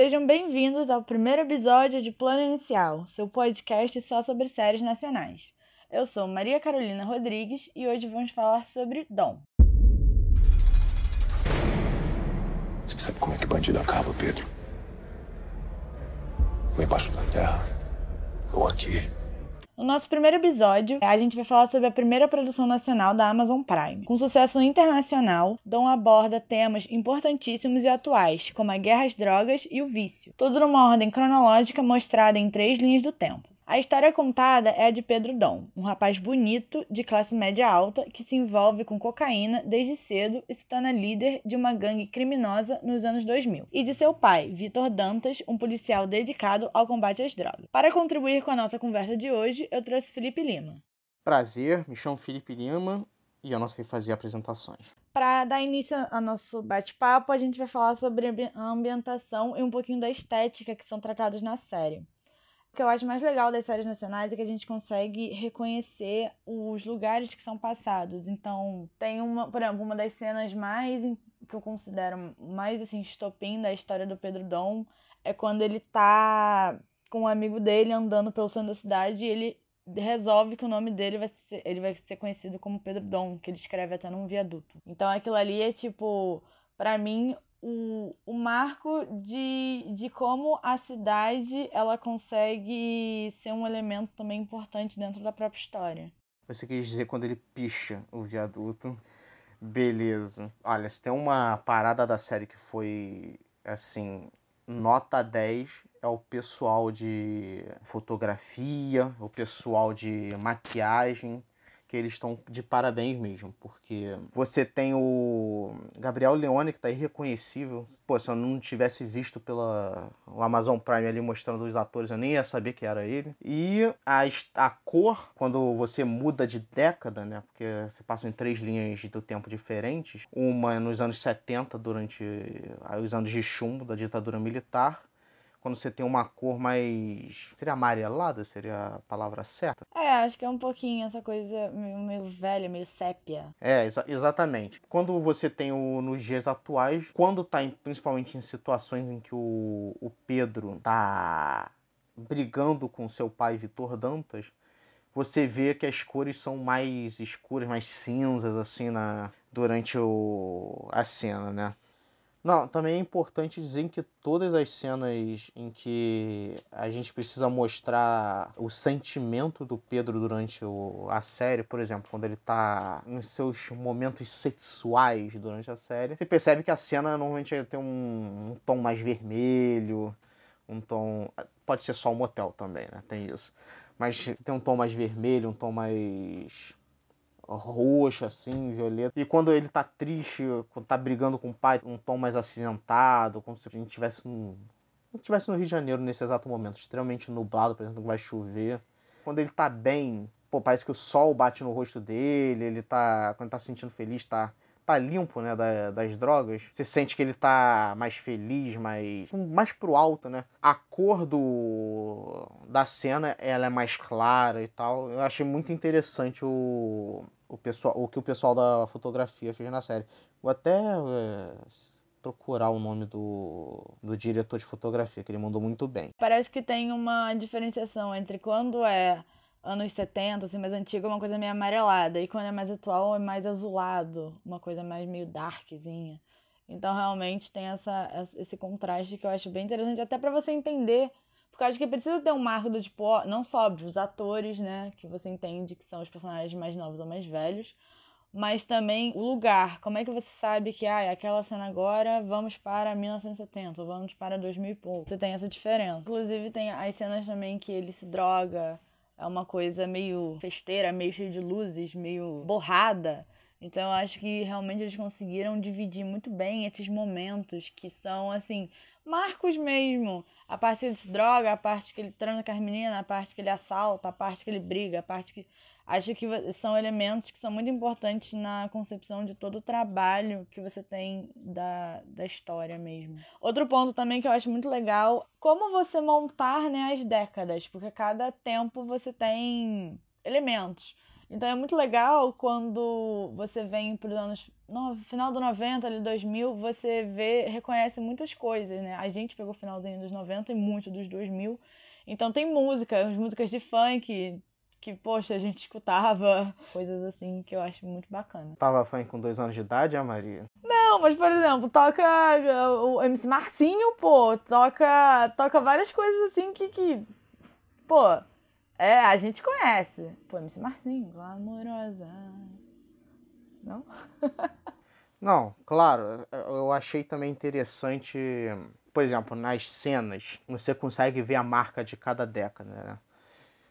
Sejam bem-vindos ao primeiro episódio de Plano Inicial, seu podcast só sobre séries nacionais. Eu sou Maria Carolina Rodrigues e hoje vamos falar sobre Dom. Você sabe como é que bandido acaba, Pedro? Ou embaixo da terra, ou aqui. No nosso primeiro episódio, a gente vai falar sobre a primeira produção nacional da Amazon Prime. Com sucesso internacional, Dom aborda temas importantíssimos e atuais, como a guerra às drogas e o vício, tudo numa ordem cronológica mostrada em três linhas do tempo. A história contada é a de Pedro Dom, um rapaz bonito, de classe média alta, que se envolve com cocaína desde cedo e se torna líder de uma gangue criminosa nos anos 2000. E de seu pai, Vitor Dantas, um policial dedicado ao combate às drogas. Para contribuir com a nossa conversa de hoje, eu trouxe Felipe Lima. Prazer, me chamo Felipe Lima e eu não sei fazer apresentações. Para dar início ao nosso bate-papo, a gente vai falar sobre a ambientação e um pouquinho da estética que são tratados na série. O que eu acho mais legal das séries nacionais é que a gente consegue reconhecer os lugares que são passados. Então, tem uma, por exemplo, uma das cenas mais que eu considero mais assim estopim da história do Pedro Dom é quando ele tá com um amigo dele andando pelo centro da cidade e ele resolve que o nome dele vai ser, ele vai ser conhecido como Pedro Dom, que ele escreve até num viaduto. Então aquilo ali é tipo, para mim, o, o marco de, de como a cidade ela consegue ser um elemento também importante dentro da própria história. Você quis dizer quando ele picha o viaduto. Beleza. Olha, se tem uma parada da série que foi, assim, nota 10, é o pessoal de fotografia, o pessoal de maquiagem, que eles estão de parabéns mesmo, porque você tem o Gabriel Leone, que está irreconhecível. Pô, se eu não tivesse visto pela o Amazon Prime ali mostrando os atores, eu nem ia saber que era ele. E a, a cor, quando você muda de década, né? Porque você passa em três linhas do tempo diferentes. Uma nos anos 70, durante os anos de chumbo da ditadura militar quando você tem uma cor mais. Seria amarelada? Seria a palavra certa? É, acho que é um pouquinho essa coisa meio, meio velha, meio sépia. É, exa exatamente. Quando você tem o, nos dias atuais, quando tá em, principalmente em situações em que o, o Pedro tá brigando com seu pai Vitor Dantas, você vê que as cores são mais escuras, mais cinzas, assim, na, durante o, a cena, né? Não, também é importante dizer que todas as cenas em que a gente precisa mostrar o sentimento do Pedro durante o, a série, por exemplo, quando ele tá nos seus momentos sexuais durante a série, você percebe que a cena normalmente tem um, um tom mais vermelho, um tom. Pode ser só um motel também, né? Tem isso. Mas tem um tom mais vermelho, um tom mais roxo, assim, violeta. E quando ele tá triste, quando tá brigando com o pai, um tom mais acinzentado, como se a gente tivesse no, tivesse no Rio de Janeiro nesse exato momento, extremamente nublado, por exemplo, que vai chover. Quando ele tá bem, pô, parece que o sol bate no rosto dele, ele tá, quando ele tá se sentindo feliz, tá tá limpo, né, da, das drogas, você sente que ele tá mais feliz, mais mais pro alto, né? A cor do da cena, ela é mais clara e tal. Eu achei muito interessante o o, pessoal, o que o pessoal da fotografia fez na série. Vou até é, procurar o nome do, do diretor de fotografia, que ele mandou muito bem. Parece que tem uma diferenciação entre quando é anos 70, assim, mais antigo, é uma coisa meio amarelada, e quando é mais atual é mais azulado, uma coisa mais meio darkzinha. Então realmente tem essa, esse contraste que eu acho bem interessante, até para você entender porque eu acho que precisa ter um marco do tipo, não só os atores, né? Que você entende que são os personagens mais novos ou mais velhos, mas também o lugar. Como é que você sabe que, ah, aquela cena agora, vamos para 1970, vamos para 2000 e pouco. Você tem essa diferença. Inclusive, tem as cenas também que ele se droga, é uma coisa meio festeira, meio cheia de luzes, meio borrada. Então eu acho que realmente eles conseguiram dividir muito bem esses momentos que são assim, marcos mesmo. A parte que ele se droga, a parte que ele transa com as meninas, a parte que ele assalta, a parte que ele briga, a parte que. Acho que são elementos que são muito importantes na concepção de todo o trabalho que você tem da, da história mesmo. Outro ponto também que eu acho muito legal, como você montar né, as décadas, porque cada tempo você tem elementos. Então é muito legal quando você vem para os anos. No final do 90, ali 2000, você vê, reconhece muitas coisas, né? A gente pegou o finalzinho dos 90 e muito dos 2000. Então tem música, as músicas de funk, que, poxa, a gente escutava coisas assim que eu acho muito bacana. Tava funk com dois anos de idade, a Maria? Não, mas por exemplo, toca o MC Marcinho, pô, toca, toca várias coisas assim que, que pô, é, a gente conhece. Pô, MC Marcinho, glamourosa. Não? Não, claro, eu achei também interessante, por exemplo, nas cenas, você consegue ver a marca de cada década, né?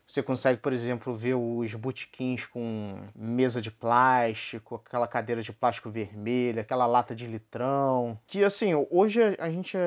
Você consegue, por exemplo, ver os botequins com mesa de plástico, aquela cadeira de plástico vermelha, aquela lata de litrão. Que assim, hoje a gente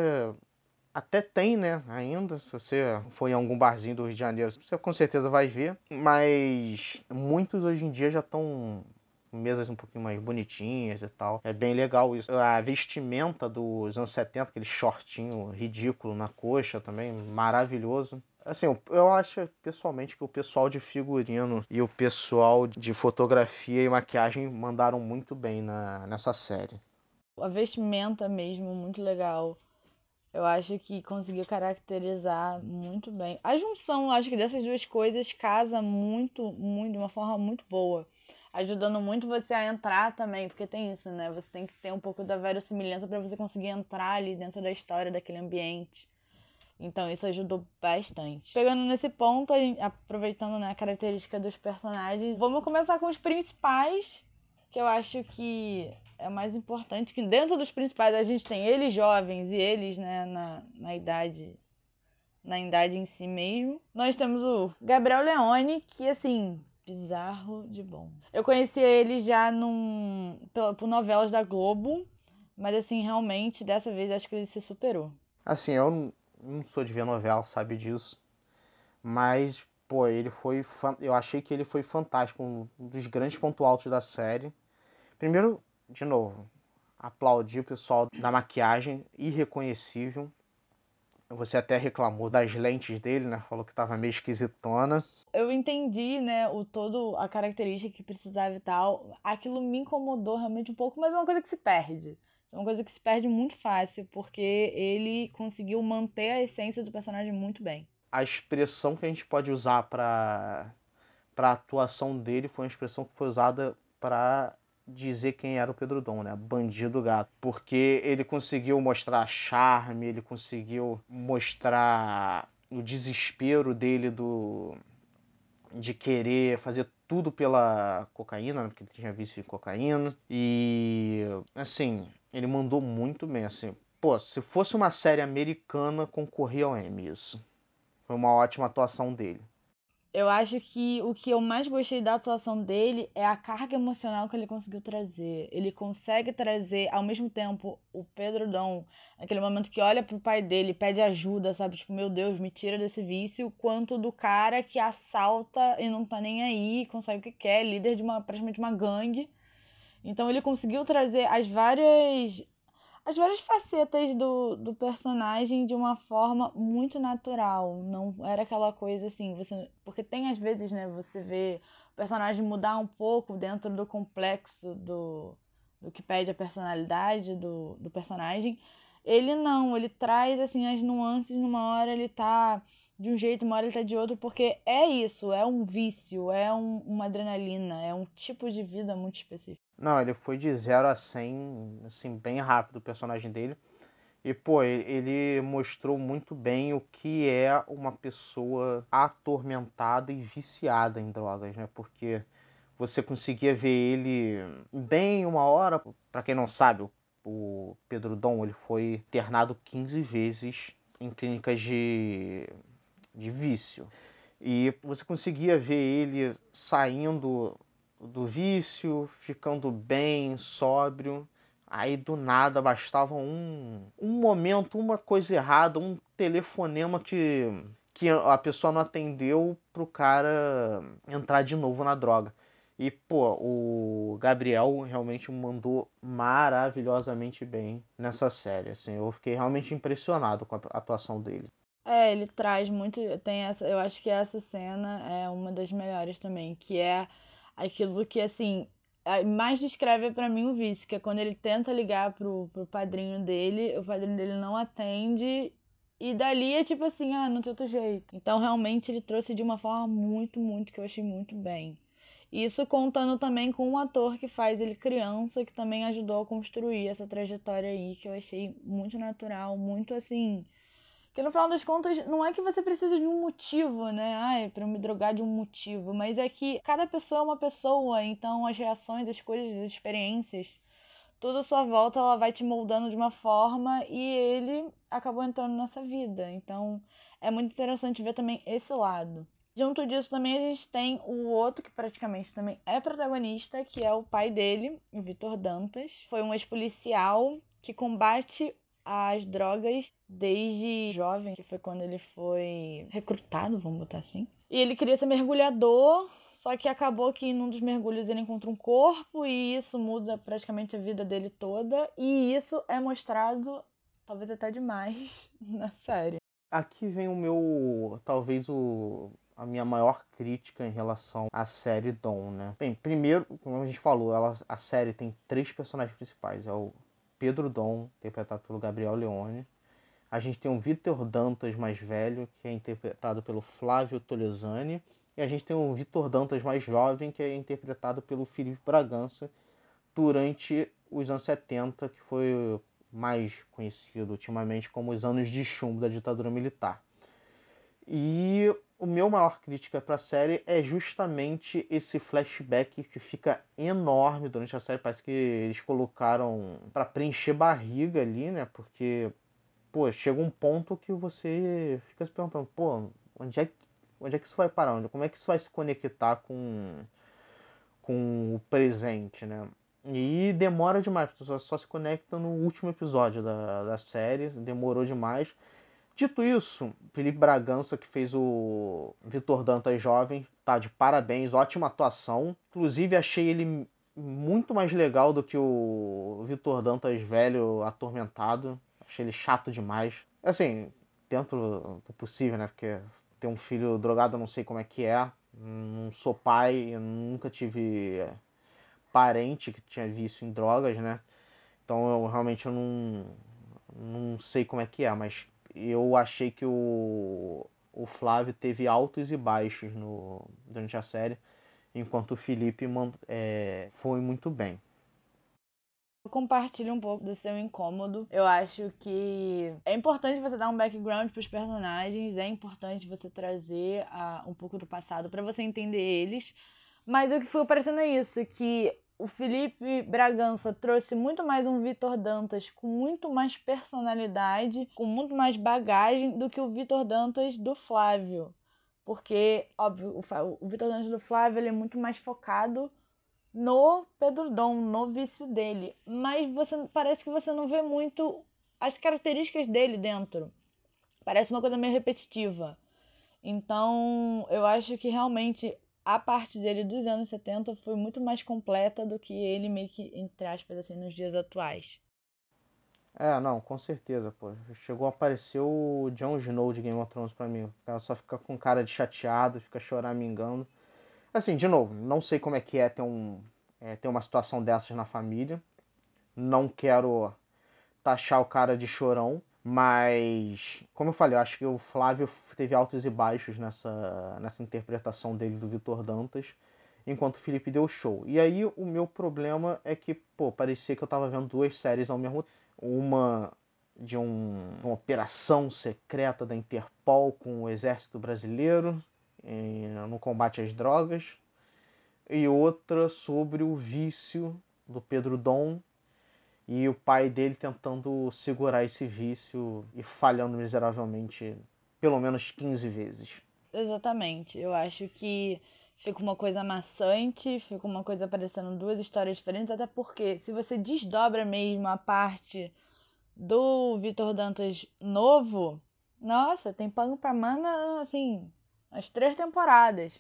até tem, né, ainda. Se você for em algum barzinho do Rio de Janeiro, você com certeza vai ver. Mas muitos hoje em dia já estão mesas um pouquinho mais bonitinhas e tal. É bem legal isso. A vestimenta dos anos 70, aquele shortinho ridículo na coxa também, maravilhoso. Assim, eu acho pessoalmente que o pessoal de figurino e o pessoal de fotografia e maquiagem mandaram muito bem na, nessa série. A vestimenta mesmo, muito legal. Eu acho que conseguiu caracterizar muito bem. A junção, acho que dessas duas coisas casa muito, muito, de uma forma muito boa. Ajudando muito você a entrar também, porque tem isso, né? Você tem que ter um pouco da verossimilhança para você conseguir entrar ali dentro da história daquele ambiente. Então isso ajudou bastante. Pegando nesse ponto, aproveitando né, a característica dos personagens, vamos começar com os principais, que eu acho que é mais importante, que dentro dos principais a gente tem eles jovens e eles né, na, na idade na idade em si mesmo. Nós temos o Gabriel Leone, que assim, bizarro de bom. Eu conheci ele já num, por novelas da Globo, mas assim, realmente, dessa vez acho que ele se superou. Assim, eu não sou de ver novela, sabe disso. Mas, pô, ele foi. Eu achei que ele foi fantástico, um dos grandes pontos altos da série. Primeiro, de novo, aplaudir o pessoal da maquiagem, irreconhecível. Você até reclamou das lentes dele, né? Falou que tava meio esquisitona. Eu entendi, né, o todo a característica que precisava e tal. Aquilo me incomodou realmente um pouco, mas é uma coisa que se perde. É uma coisa que se perde muito fácil, porque ele conseguiu manter a essência do personagem muito bem. A expressão que a gente pode usar para para atuação dele foi uma expressão que foi usada para dizer quem era o Pedro Dom, né? Bandido gato. Porque ele conseguiu mostrar charme, ele conseguiu mostrar o desespero dele do de querer fazer tudo pela cocaína, né? porque ele tinha vício em cocaína. E assim, ele mandou muito bem, assim. Pô, se fosse uma série americana, concorria ao Emmy isso. Foi uma ótima atuação dele. Eu acho que o que eu mais gostei da atuação dele é a carga emocional que ele conseguiu trazer. Ele consegue trazer, ao mesmo tempo, o Pedro Dom, naquele momento que olha pro pai dele, pede ajuda, sabe? Tipo, meu Deus, me tira desse vício, quanto do cara que assalta e não tá nem aí, consegue o que quer, líder de uma, praticamente uma gangue então ele conseguiu trazer as várias as várias facetas do, do personagem de uma forma muito natural. Não era aquela coisa assim, você. Porque tem às vezes, né, você vê o personagem mudar um pouco dentro do complexo do, do que pede a personalidade do, do personagem. Ele não, ele traz assim as nuances, numa hora ele tá de um jeito, uma hora ele tá de outro, porque é isso, é um vício, é um, uma adrenalina, é um tipo de vida muito específico. Não, ele foi de 0 a 100, assim, bem rápido o personagem dele. E, pô, ele mostrou muito bem o que é uma pessoa atormentada e viciada em drogas, né? Porque você conseguia ver ele bem uma hora. Para quem não sabe, o Pedro Dom ele foi internado 15 vezes em clínicas de, de vício. E você conseguia ver ele saindo do vício, ficando bem, sóbrio. Aí do nada bastava um, um momento, uma coisa errada, um telefonema que, que a pessoa não atendeu pro cara entrar de novo na droga. E, pô, o Gabriel realmente mandou maravilhosamente bem nessa série. Assim, eu fiquei realmente impressionado com a atuação dele. É, ele traz muito. Tem essa. Eu acho que essa cena é uma das melhores também, que é aquilo que, assim, mais descreve para mim o vício, que é quando ele tenta ligar pro, pro padrinho dele, o padrinho dele não atende e dali é tipo assim, ah, não tem outro jeito. Então realmente ele trouxe de uma forma muito, muito que eu achei muito bem. Isso contando também com um ator que faz ele criança, que também ajudou a construir essa trajetória aí, que eu achei muito natural, muito assim. Que no final das contas, não é que você precisa de um motivo, né? Ai, pra me drogar de um motivo. Mas é que cada pessoa é uma pessoa, então as reações, as coisas, as experiências, tudo à sua volta, ela vai te moldando de uma forma e ele acabou entrando nessa vida. Então é muito interessante ver também esse lado. Junto disso também a gente tem o outro que praticamente também é protagonista, que é o pai dele, o Vitor Dantas. Foi um ex-policial que combate as drogas desde jovem, que foi quando ele foi recrutado, vamos botar assim. E ele queria ser mergulhador, só que acabou que num dos mergulhos ele encontra um corpo e isso muda praticamente a vida dele toda. E isso é mostrado, talvez até demais, na série. Aqui vem o meu, talvez o a minha maior crítica em relação à série Dom, né? Bem, primeiro, como a gente falou, ela, a série tem três personagens principais. É o Pedro Dom, interpretado pelo Gabriel Leone. A gente tem o Vitor Dantas mais velho, que é interpretado pelo Flávio Tolesani. E a gente tem o Vitor Dantas mais jovem, que é interpretado pelo Felipe Bragança, durante os anos 70, que foi mais conhecido ultimamente como os anos de chumbo da ditadura militar. E o meu maior crítica para a série é justamente esse flashback que fica enorme durante a série. Parece que eles colocaram para preencher barriga ali, né? Porque, pô, chega um ponto que você fica se perguntando, pô, onde é que, onde é que isso vai parar? Onde, como é que isso vai se conectar com, com o presente, né? E demora demais, só, só se conecta no último episódio da, da série, demorou demais. Dito isso, Felipe Bragança, que fez o Vitor Dantas jovem, tá de parabéns, ótima atuação. Inclusive, achei ele muito mais legal do que o Vitor Dantas velho, atormentado. Achei ele chato demais. Assim, dentro do possível, né? Porque ter um filho drogado eu não sei como é que é. Não sou pai, nunca tive parente que tinha vício em drogas, né? Então eu realmente eu não, não sei como é que é, mas eu achei que o, o Flávio teve altos e baixos no, durante a série, enquanto o Felipe é, foi muito bem. Eu compartilho um pouco do seu incômodo. Eu acho que é importante você dar um background para os personagens, é importante você trazer uh, um pouco do passado para você entender eles. Mas o que foi parecendo é isso, que o Felipe Bragança trouxe muito mais um Vitor Dantas com muito mais personalidade, com muito mais bagagem do que o Vitor Dantas do Flávio. Porque, óbvio, o Vitor Dantas do Flávio ele é muito mais focado no Pedro Dom, no vício dele. Mas você parece que você não vê muito as características dele dentro. Parece uma coisa meio repetitiva. Então, eu acho que realmente a parte dele dos anos 70 foi muito mais completa do que ele meio que, entre aspas, assim, nos dias atuais. É, não, com certeza, pô. Chegou a aparecer o Jon Snow de Game of Thrones pra mim. Ela só fica com cara de chateado, fica choramingando. Assim, de novo, não sei como é que é ter, um, é, ter uma situação dessas na família. Não quero taxar o cara de chorão. Mas, como eu falei, eu acho que o Flávio teve altos e baixos nessa, nessa interpretação dele do Vitor Dantas, enquanto o Felipe deu show. E aí o meu problema é que, pô, parecia que eu tava vendo duas séries ao mesmo tempo. Uma de um, uma operação secreta da Interpol com o exército brasileiro no combate às drogas, e outra sobre o vício do Pedro Dom e o pai dele tentando segurar esse vício e falhando miseravelmente pelo menos 15 vezes. Exatamente. Eu acho que fica uma coisa maçante, fica uma coisa parecendo duas histórias diferentes, até porque se você desdobra mesmo a parte do Vitor Dantas novo, nossa, tem pano pra mana, assim, as três temporadas.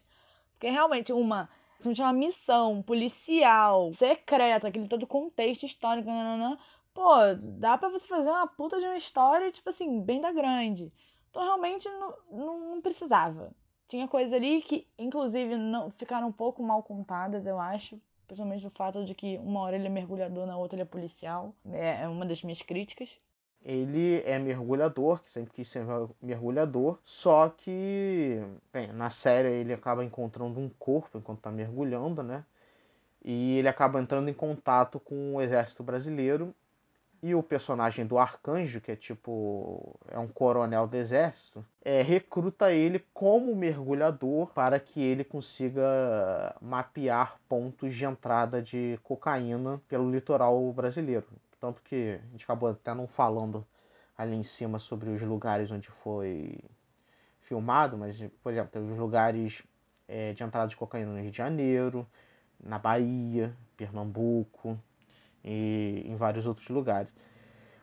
Porque realmente uma se tinha uma missão policial, secreta, aquele todo contexto histórico, nanana, pô, dá pra você fazer uma puta de uma história, tipo assim, bem da grande. Então realmente não, não, não precisava. tinha coisas ali que, inclusive, não ficaram um pouco mal contadas, eu acho. Principalmente do fato de que uma hora ele é mergulhador, na outra ele é policial. É, é uma das minhas críticas. Ele é mergulhador, que sempre quis ser mergulhador, só que, bem, na série ele acaba encontrando um corpo enquanto está mergulhando, né? E ele acaba entrando em contato com o exército brasileiro e o personagem do Arcanjo, que é tipo é um coronel do exército, é, recruta ele como mergulhador para que ele consiga mapear pontos de entrada de cocaína pelo litoral brasileiro. Tanto que a gente acabou até não falando ali em cima sobre os lugares onde foi filmado, mas, por exemplo, teve os lugares é, de entrada de cocaína no Rio de Janeiro, na Bahia, Pernambuco, e em vários outros lugares.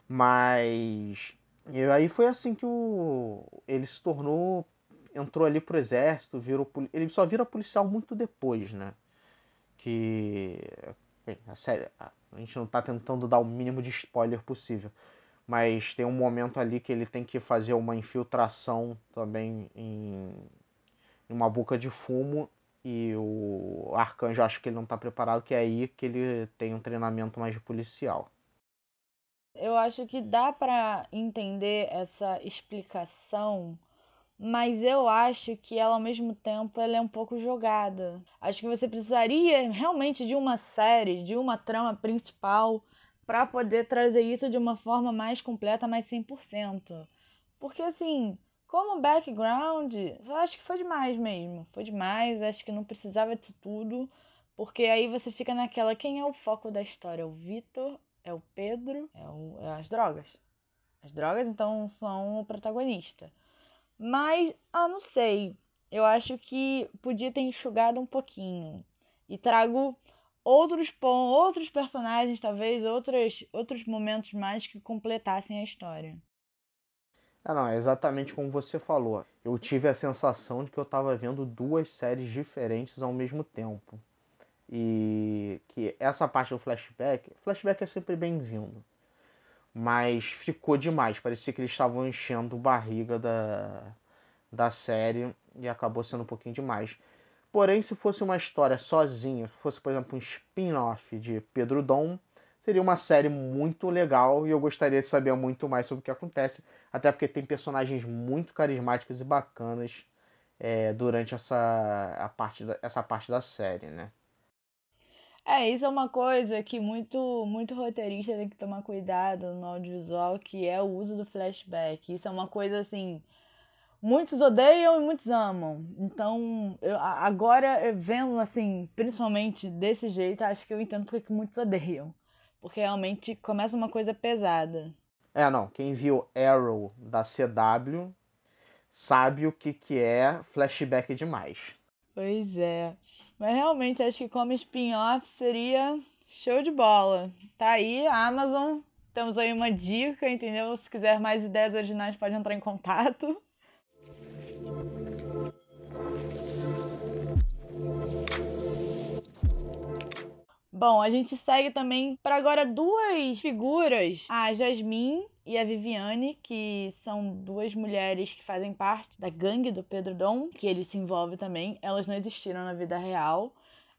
Mas e aí foi assim que o, ele se tornou, entrou ali pro exército, virou ele só vira policial muito depois, né? Que bem, a série, a gente não tá tentando dar o mínimo de spoiler possível, mas tem um momento ali que ele tem que fazer uma infiltração também em, em uma boca de fumo e o Arcanjo acha que ele não está preparado, que é aí que ele tem um treinamento mais de policial. Eu acho que dá para entender essa explicação, mas eu acho que ela ao mesmo tempo ela é um pouco jogada. Acho que você precisaria realmente de uma série, de uma trama principal para poder trazer isso de uma forma mais completa, mais 100%. Porque assim, como background, eu acho que foi demais mesmo. Foi demais, acho que não precisava de tudo. Porque aí você fica naquela, quem é o foco da história? É o Vitor? É o Pedro? É, o, é as drogas. As drogas, então, são o protagonista. Mas, ah, não sei. Eu acho que podia ter enxugado um pouquinho. E trago outros outros personagens, talvez, outros, outros momentos mais que completassem a história. Ah, não, é exatamente como você falou. Eu tive a sensação de que eu estava vendo duas séries diferentes ao mesmo tempo. E que essa parte do flashback, flashback é sempre bem-vindo. Mas ficou demais, parecia que eles estavam enchendo barriga da, da série e acabou sendo um pouquinho demais. Porém, se fosse uma história sozinha, se fosse, por exemplo, um spin-off de Pedro Dom, seria uma série muito legal e eu gostaria de saber muito mais sobre o que acontece, até porque tem personagens muito carismáticos e bacanas é, durante essa, a parte da, essa parte da série, né? É, isso é uma coisa que muito, muito roteirista tem que tomar cuidado no audiovisual, que é o uso do flashback. Isso é uma coisa assim, muitos odeiam e muitos amam. Então, eu, agora vendo assim, principalmente desse jeito, acho que eu entendo porque muitos odeiam. Porque realmente começa uma coisa pesada. É, não. Quem viu Arrow da CW sabe o que, que é flashback demais. Pois é. Mas realmente acho que como spin-off seria show de bola. Tá aí, Amazon. Temos aí uma dica, entendeu? Se quiser mais ideias originais, pode entrar em contato. Bom, a gente segue também para agora duas figuras, a Jasmine e a Viviane, que são duas mulheres que fazem parte da gangue do Pedro Dom, que ele se envolve também. Elas não existiram na vida real.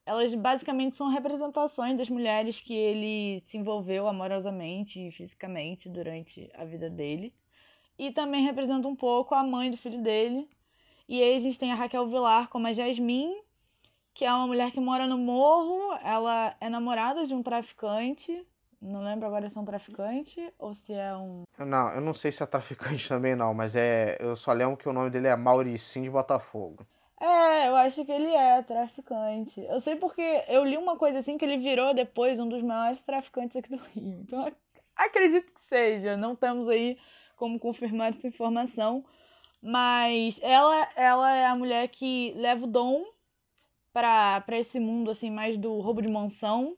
Elas basicamente são representações das mulheres que ele se envolveu amorosamente e fisicamente durante a vida dele. E também representa um pouco a mãe do filho dele. E aí a gente tem a Raquel Vilar como a Jasmine que é uma mulher que mora no morro, ela é namorada de um traficante. Não lembro agora se é um traficante ou se é um. Não, eu não sei se é traficante também, não, mas é. Eu só lembro que o nome dele é Mauricinho de Botafogo. É, eu acho que ele é traficante. Eu sei porque eu li uma coisa assim que ele virou depois um dos maiores traficantes aqui do Rio. Então acredito que seja. Não temos aí como confirmar essa informação. Mas ela, ela é a mulher que leva o dom para esse mundo assim mais do roubo de mansão.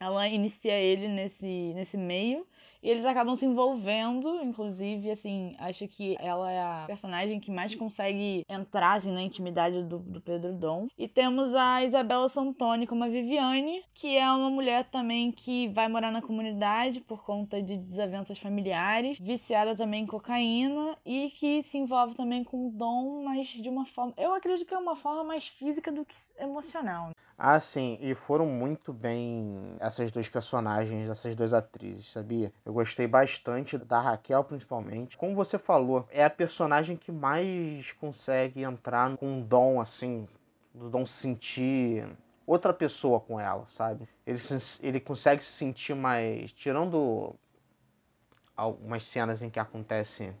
Ela inicia ele nesse, nesse meio E eles acabam se envolvendo, inclusive, assim, acho que ela é a personagem que mais consegue entrar assim, na intimidade do, do Pedro Dom. E temos a Isabela Santoni como a Viviane, que é uma mulher também que vai morar na comunidade por conta de desavenças familiares, viciada também em cocaína e que se envolve também com o Dom, mas de uma forma. Eu acredito que é uma forma mais física do que emocional. Ah, sim, e foram muito bem essas duas personagens, essas duas atrizes, sabia? Eu gostei bastante da Raquel, principalmente. Como você falou, é a personagem que mais consegue entrar com um dom, assim, do dom sentir outra pessoa com ela, sabe? Ele, ele consegue se sentir mais. Tirando algumas cenas em que acontece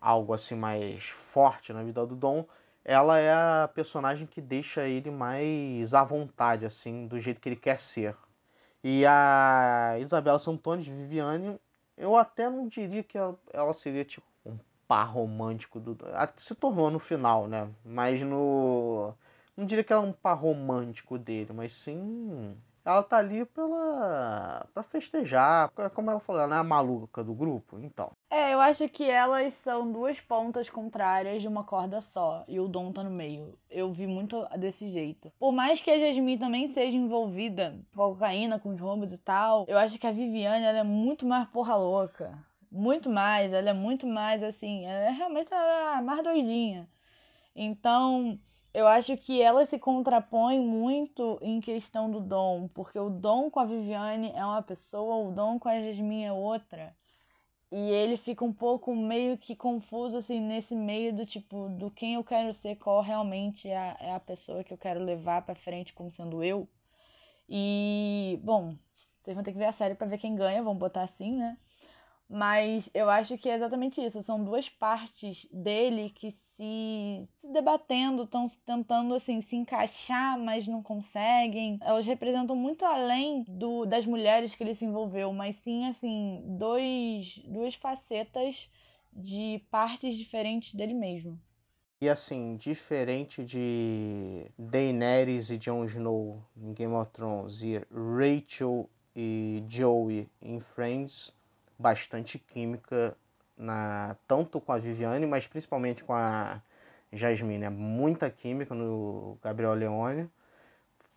algo assim mais forte na vida do Dom, ela é a personagem que deixa ele mais à vontade, assim, do jeito que ele quer ser. E a Isabela Santones, Viviane, eu até não diria que ela, ela seria tipo um par romântico do. Se tornou no final, né? Mas no. Não diria que ela é um par romântico dele, mas sim ela tá ali pela para festejar, como ela falou, ela é a maluca do grupo, então. É, eu acho que elas são duas pontas contrárias de uma corda só, e o Dom tá no meio. Eu vi muito desse jeito. Por mais que a Jasmine também seja envolvida com a cocaína, com os roubos e tal, eu acho que a Viviane ela é muito mais porra louca. Muito mais, ela é muito mais assim, ela é realmente ela é mais doidinha. Então, eu acho que ela se contrapõe muito em questão do Dom, porque o Dom com a Viviane é uma pessoa, o Dom com a Jasmine é outra. E ele fica um pouco meio que confuso, assim, nesse meio do tipo, do quem eu quero ser, qual realmente é a, é a pessoa que eu quero levar pra frente como sendo eu. E, bom, vocês vão ter que ver a série pra ver quem ganha, vamos botar assim, né? Mas eu acho que é exatamente isso. São duas partes dele que se, se debatendo, estão tentando assim se encaixar, mas não conseguem. Elas representam muito além do das mulheres que ele se envolveu, mas sim assim dois duas facetas de partes diferentes dele mesmo. E assim, diferente de Daenerys e Jon Snow em Game of Thrones e Rachel e Joey em Friends, bastante química na tanto com a Viviane, mas principalmente com a Jasmine. É muita química no Gabriel Leone.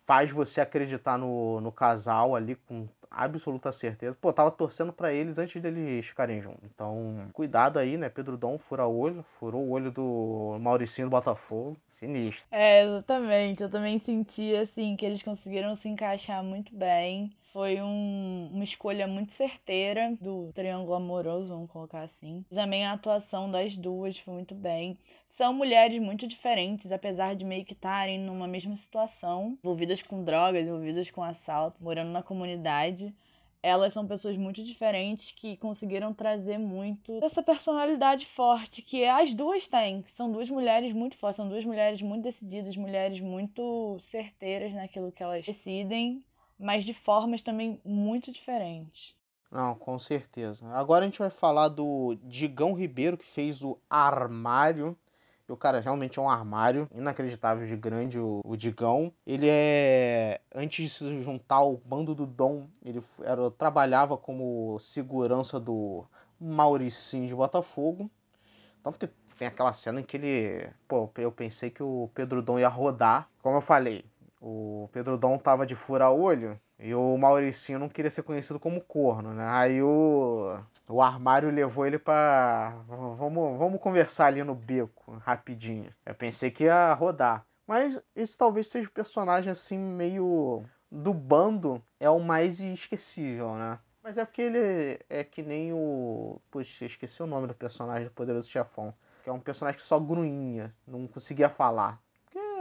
Faz você acreditar no, no casal ali com absoluta certeza. Pô, tava torcendo para eles antes deles ficarem juntos. Então, cuidado aí, né? Pedro Dom fura olho, furou o olho do Mauricinho do Botafogo. Sinistro. É, exatamente. Eu também senti, assim, que eles conseguiram se encaixar muito bem. Foi um, uma escolha muito certeira do triângulo amoroso, vamos colocar assim. Também a atuação das duas foi muito bem. São mulheres muito diferentes, apesar de meio que estarem numa mesma situação, envolvidas com drogas, envolvidas com assaltos, morando na comunidade elas são pessoas muito diferentes que conseguiram trazer muito dessa personalidade forte que as duas têm. São duas mulheres muito fortes, são duas mulheres muito decididas, mulheres muito certeiras naquilo que elas decidem mas de formas também muito diferentes. Não, com certeza. Agora a gente vai falar do Digão Ribeiro, que fez o Armário. E o cara realmente é um armário inacreditável de grande, o, o Digão. Ele é. Antes de se juntar ao bando do Dom, ele era, trabalhava como segurança do Mauricinho de Botafogo. Tanto que tem aquela cena em que ele. Pô, eu pensei que o Pedro Dom ia rodar. Como eu falei, o Pedro Dom tava de fura-olho e o Mauricinho não queria ser conhecido como corno, né? Aí o, o armário levou ele pra. Vamos, vamos conversar ali no beco, rapidinho. Eu pensei que ia rodar. Mas esse talvez seja o personagem assim, meio. do bando, é o mais esquecível, né? Mas é porque ele é que nem o. Puxa, esqueci o nome do personagem do Poderoso Chefão. Que é um personagem que só grunhinha, não conseguia falar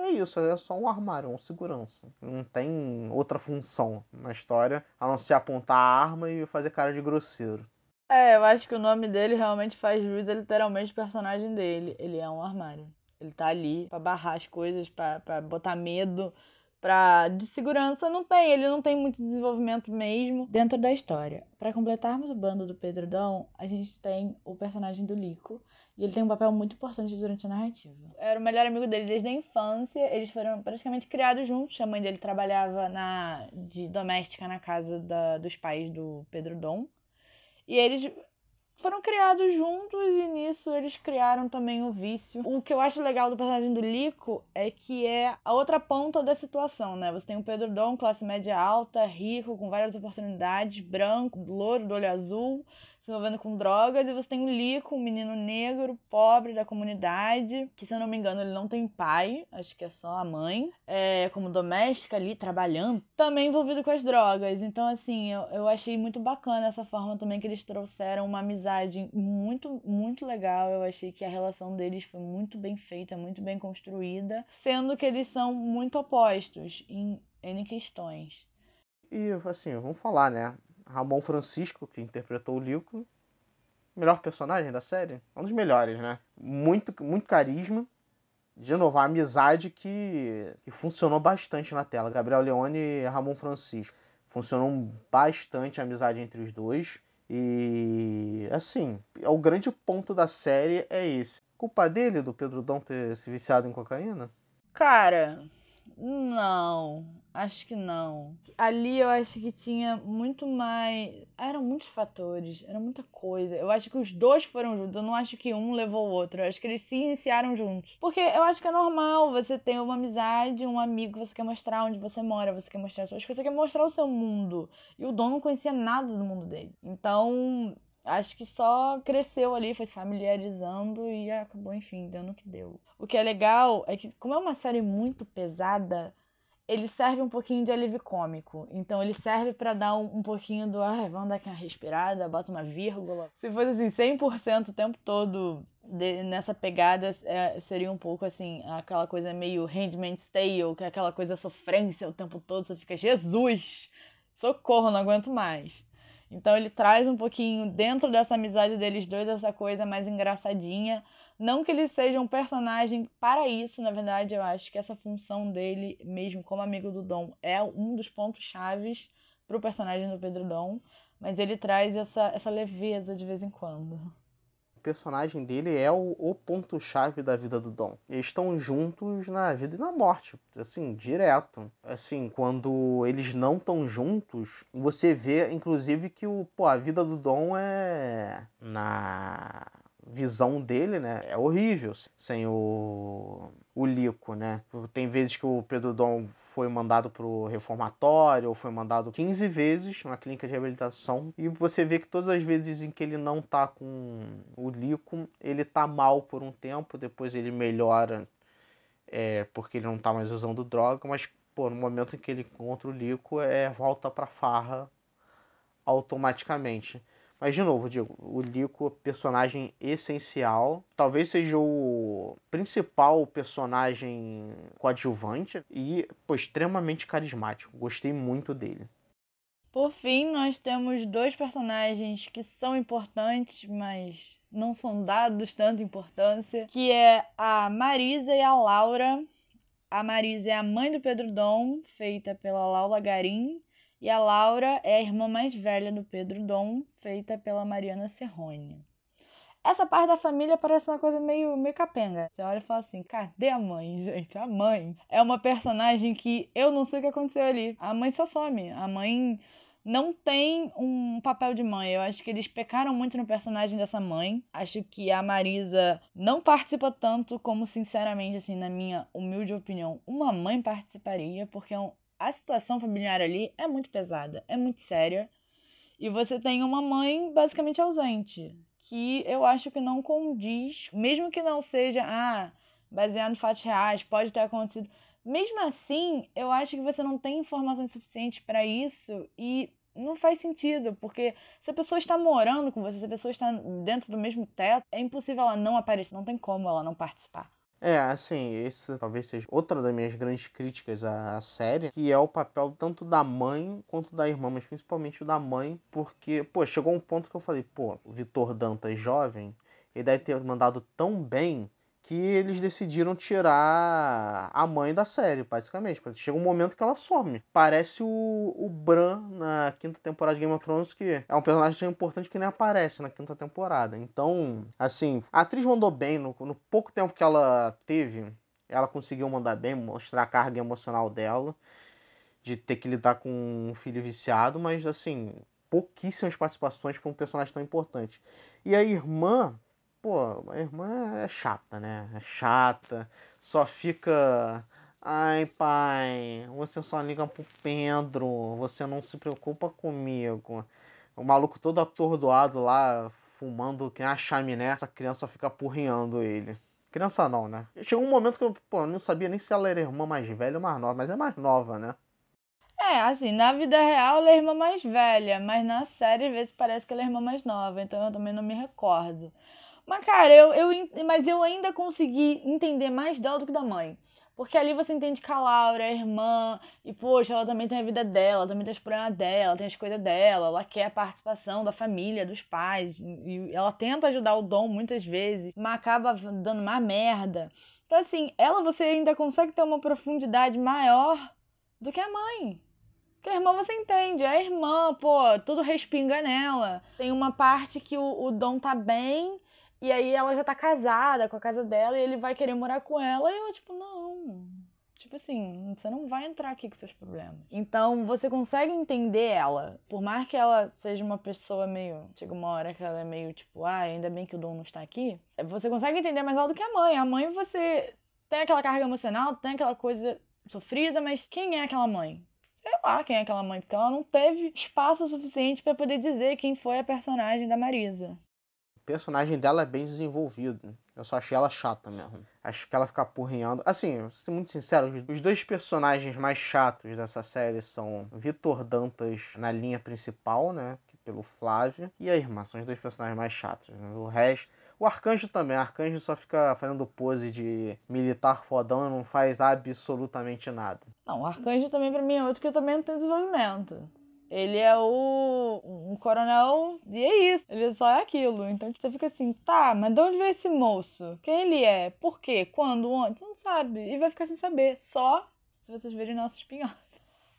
é isso, é só um armário, um segurança. Não tem outra função na história a não ser apontar a arma e fazer cara de grosseiro. É, eu acho que o nome dele realmente faz jus a literalmente o personagem dele. Ele é um armário. Ele tá ali para barrar as coisas, para botar medo, pra, de segurança não tem, ele não tem muito desenvolvimento mesmo dentro da história. Para completarmos o bando do Pedro Dão, a gente tem o personagem do Lico, e ele tem um papel muito importante durante a narrativa. Era o melhor amigo dele desde a infância, eles foram praticamente criados juntos. A mãe dele trabalhava na, de doméstica na casa da, dos pais do Pedro Dom. E eles foram criados juntos e nisso eles criaram também o vício. O que eu acho legal do personagem do Lico é que é a outra ponta da situação, né? Você tem o Pedro Dom, classe média alta, rico, com várias oportunidades, branco, louro, do olho azul, se envolvendo com drogas, e você tem o Lico, um menino negro, pobre da comunidade, que se eu não me engano ele não tem pai, acho que é só a mãe, é, como doméstica ali, trabalhando, também envolvido com as drogas. Então, assim, eu, eu achei muito bacana essa forma também que eles trouxeram uma amizade muito, muito legal. Eu achei que a relação deles foi muito bem feita, muito bem construída, sendo que eles são muito opostos em N questões. E, assim, vamos falar, né? Ramon Francisco, que interpretou o Lico. Melhor personagem da série? Um dos melhores, né? Muito, muito carisma. De novo, a amizade que, que funcionou bastante na tela. Gabriel Leone e Ramon Francisco. Funcionou bastante a amizade entre os dois. E assim, o grande ponto da série é esse. Culpa dele, do Pedro Dom, ter se viciado em cocaína? Cara, não, acho que não. Ali eu acho que tinha muito mais. Eram muitos fatores, era muita coisa. Eu acho que os dois foram juntos. Eu não acho que um levou o outro. Eu acho que eles se iniciaram juntos. Porque eu acho que é normal você ter uma amizade, um amigo, você quer mostrar onde você mora, você quer mostrar suas coisas, você quer mostrar o seu mundo. E o Dom não conhecia nada do mundo dele. Então, acho que só cresceu ali, foi familiarizando e acabou, enfim, dando o que deu. O que é legal é que, como é uma série muito pesada, ele serve um pouquinho de alívio cômico. Então ele serve para dar um, um, pouquinho do, ah, vamos dar aqui uma respirada, bota uma vírgula. Se fosse assim, 100% o tempo todo de, nessa pegada, é, seria um pouco assim, aquela coisa meio Handmaid's Tale, que é aquela coisa sofrência o tempo todo, você fica, Jesus, socorro, não aguento mais. Então ele traz um pouquinho dentro dessa amizade deles dois, essa coisa mais engraçadinha. Não que ele seja um personagem para isso, na verdade, eu acho que essa função dele, mesmo como amigo do Dom, é um dos pontos chaves para o personagem do Pedro Dom, mas ele traz essa, essa leveza de vez em quando personagem dele é o, o ponto-chave da vida do Dom. Eles estão juntos na vida e na morte, assim, direto. Assim, quando eles não estão juntos, você vê, inclusive, que o, pô, a vida do Dom é. Na visão dele, né? É horrível sem o, o Lico, né? Tem vezes que o Pedro Dom foi mandado para o reformatório, ou foi mandado 15 vezes na clínica de reabilitação, e você vê que todas as vezes em que ele não tá com o Lico, ele tá mal por um tempo, depois ele melhora é, porque ele não tá mais usando droga, mas pô, no momento em que ele encontra o Lico, é volta pra farra automaticamente. Mas, de novo, digo, o Lico, personagem essencial. Talvez seja o principal personagem coadjuvante e, pô, extremamente carismático. Gostei muito dele. Por fim, nós temos dois personagens que são importantes, mas não são dados tanta importância, que é a Marisa e a Laura. A Marisa é a mãe do Pedro Dom, feita pela Laura Garim, e a Laura é a irmã mais velha do Pedro Dom, feita pela Mariana Serrone. Essa parte da família parece uma coisa meio, meio capenga. Você olha e fala assim: cadê a mãe, gente? A mãe é uma personagem que eu não sei o que aconteceu ali. A mãe só some. A mãe não tem um papel de mãe. Eu acho que eles pecaram muito no personagem dessa mãe. Acho que a Marisa não participa tanto como, sinceramente, assim, na minha humilde opinião, uma mãe participaria, porque é um, a situação familiar ali é muito pesada, é muito séria. E você tem uma mãe basicamente ausente, que eu acho que não condiz, mesmo que não seja ah, baseado em fatos reais, pode ter acontecido. Mesmo assim, eu acho que você não tem informações suficientes para isso e não faz sentido, porque se a pessoa está morando com você, se a pessoa está dentro do mesmo teto, é impossível ela não aparecer, não tem como ela não participar. É, assim, esse talvez seja outra das minhas grandes críticas à, à, série, que é o papel tanto da mãe quanto da irmã, mas principalmente da mãe, porque, pô, chegou um ponto que eu falei, pô, o Vitor Dantas jovem, ele deve ter mandado tão bem que eles decidiram tirar a mãe da série, basicamente. Chega um momento que ela some. Parece o, o Bran na quinta temporada de Game of Thrones, que é um personagem tão importante que nem aparece na quinta temporada. Então, assim, a atriz mandou bem no, no pouco tempo que ela teve. Ela conseguiu mandar bem, mostrar a carga emocional dela, de ter que lidar com um filho viciado, mas assim, pouquíssimas participações para um personagem tão importante. E a irmã, pô, a irmã é chata, né? É chata, só fica. Ai, pai, você só liga pro Pedro, você não se preocupa comigo. O maluco todo atordoado lá, fumando que a chaminé, essa criança só fica apurrinhando ele. Criança não, né? Chegou um momento que eu pô, não sabia nem se ela era irmã mais velha ou mais nova, mas é mais nova, né? É, assim, na vida real ela é irmã mais velha, mas na série às vezes parece que ela é irmã mais nova, então eu também não me recordo. Mas, cara, eu, eu, mas eu ainda consegui entender mais dela do que da mãe. Porque ali você entende que a Laura é irmã, e poxa, ela também tem a vida dela, também tem os problemas dela, tem as coisas dela, ela quer a participação da família, dos pais, e ela tenta ajudar o Dom muitas vezes, mas acaba dando uma merda. Então, assim, ela você ainda consegue ter uma profundidade maior do que a mãe. Porque a irmã você entende, é a irmã, pô, tudo respinga nela. Tem uma parte que o, o Dom tá bem, e aí ela já tá casada com a casa dela e ele vai querer morar com ela e ela, tipo, não. Tipo assim, você não vai entrar aqui com seus problemas. Então você consegue entender ela. Por mais que ela seja uma pessoa meio. Chega uma hora que ela é meio tipo, ah, ainda bem que o Dom não está aqui. Você consegue entender mais ela do que a mãe. A mãe você tem aquela carga emocional, tem aquela coisa sofrida, mas quem é aquela mãe? Sei lá quem é aquela mãe, porque ela não teve espaço suficiente para poder dizer quem foi a personagem da Marisa personagem dela é bem desenvolvido. Eu só achei ela chata mesmo. Acho que ela fica apurrinhando. Assim, vou ser muito sincero, os dois personagens mais chatos dessa série são Vitor Dantas na linha principal, né? Pelo Flávio, e a irmã. São os dois personagens mais chatos. Né? O resto. O Arcanjo também. O Arcanjo só fica fazendo pose de militar fodão e não faz absolutamente nada. Não, o Arcanjo também pra mim é outro que também não tem desenvolvimento. Ele é o um coronel e é isso. Ele só é aquilo. Então você fica assim, tá, mas de onde veio esse moço? Quem ele é? Por quê? Quando? Onde? Você não sabe. E vai ficar sem saber. Só se vocês verem nossos spin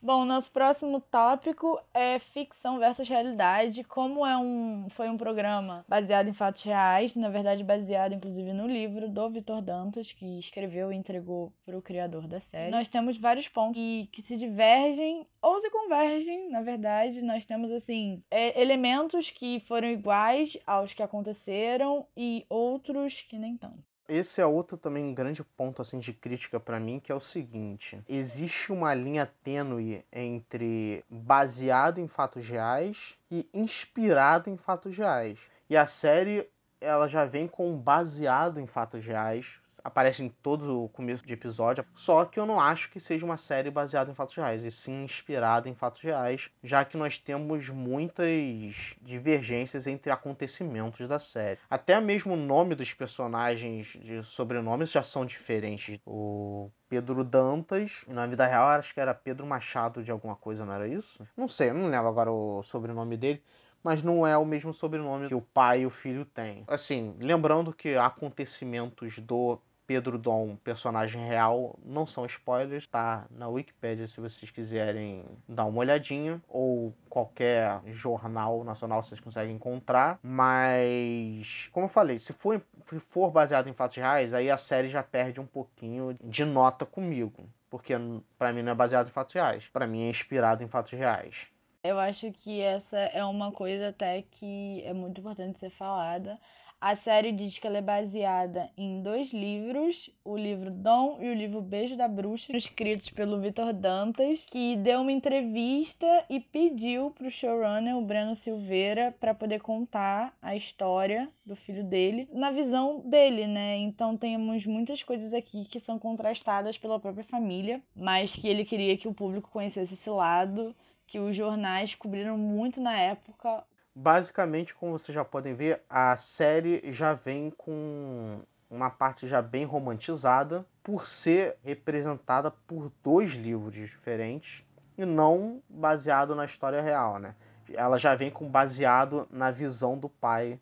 Bom, nosso próximo tópico é ficção versus realidade. Como é um, foi um programa baseado em fatos reais, na verdade baseado inclusive no livro do Vitor Dantas, que escreveu e entregou para o criador da série. Nós temos vários pontos que, que se divergem ou se convergem, na verdade. Nós temos, assim, é, elementos que foram iguais aos que aconteceram e outros que nem tanto. Esse é outro também grande ponto assim de crítica para mim, que é o seguinte: existe uma linha tênue entre baseado em fatos reais e inspirado em fatos reais. E a série ela já vem com baseado em fatos reais, aparece em todo o começo de episódio. Só que eu não acho que seja uma série baseada em fatos reais, e sim inspirada em fatos reais, já que nós temos muitas divergências entre acontecimentos da série. Até mesmo o nome dos personagens de sobrenomes já são diferentes. O Pedro Dantas, na vida real acho que era Pedro Machado de alguma coisa, não era isso? Não sei, não lembro agora o sobrenome dele mas não é o mesmo sobrenome que o pai e o filho têm. Assim, lembrando que acontecimentos do Pedro Dom, personagem real, não são spoilers, tá na Wikipedia se vocês quiserem dar uma olhadinha, ou qualquer jornal nacional vocês conseguem encontrar, mas como eu falei, se for, se for baseado em fatos reais, aí a série já perde um pouquinho de nota comigo, porque para mim não é baseado em fatos reais, para mim é inspirado em fatos reais. Eu acho que essa é uma coisa até que é muito importante ser falada a série diz que ela é baseada em dois livros, o livro Dom e o livro Beijo da Bruxa, escritos pelo Vitor Dantas, que deu uma entrevista e pediu para o showrunner, o Breno Silveira, para poder contar a história do filho dele na visão dele, né? Então temos muitas coisas aqui que são contrastadas pela própria família, mas que ele queria que o público conhecesse esse lado que os jornais cobriram muito na época basicamente, como vocês já podem ver, a série já vem com uma parte já bem romantizada por ser representada por dois livros diferentes e não baseado na história real, né? Ela já vem com baseado na visão do pai.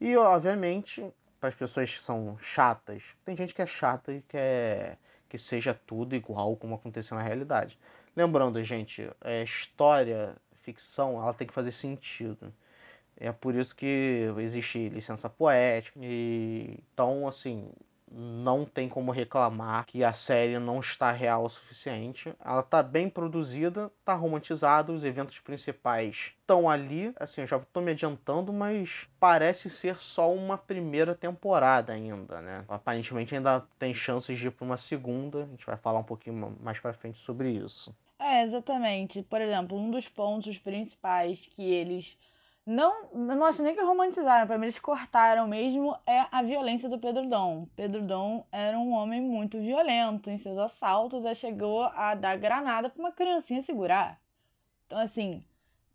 E obviamente, para as pessoas que são chatas, tem gente que é chata e quer que seja tudo igual como aconteceu na realidade. Lembrando, gente, é, história, ficção, ela tem que fazer sentido. É por isso que existe licença poética. E, então, assim, não tem como reclamar que a série não está real o suficiente. Ela está bem produzida, está romantizada, os eventos principais estão ali. Assim, eu já estou me adiantando, mas parece ser só uma primeira temporada ainda, né? Aparentemente ainda tem chances de ir para uma segunda. A gente vai falar um pouquinho mais para frente sobre isso. É, exatamente. Por exemplo, um dos pontos principais que eles não, eu não acho nem que romantizaram, pra mim eles cortaram mesmo, é a violência do Pedro Dom. Pedro Dom era um homem muito violento em seus assaltos, aí chegou a dar granada pra uma criancinha segurar. Então, assim,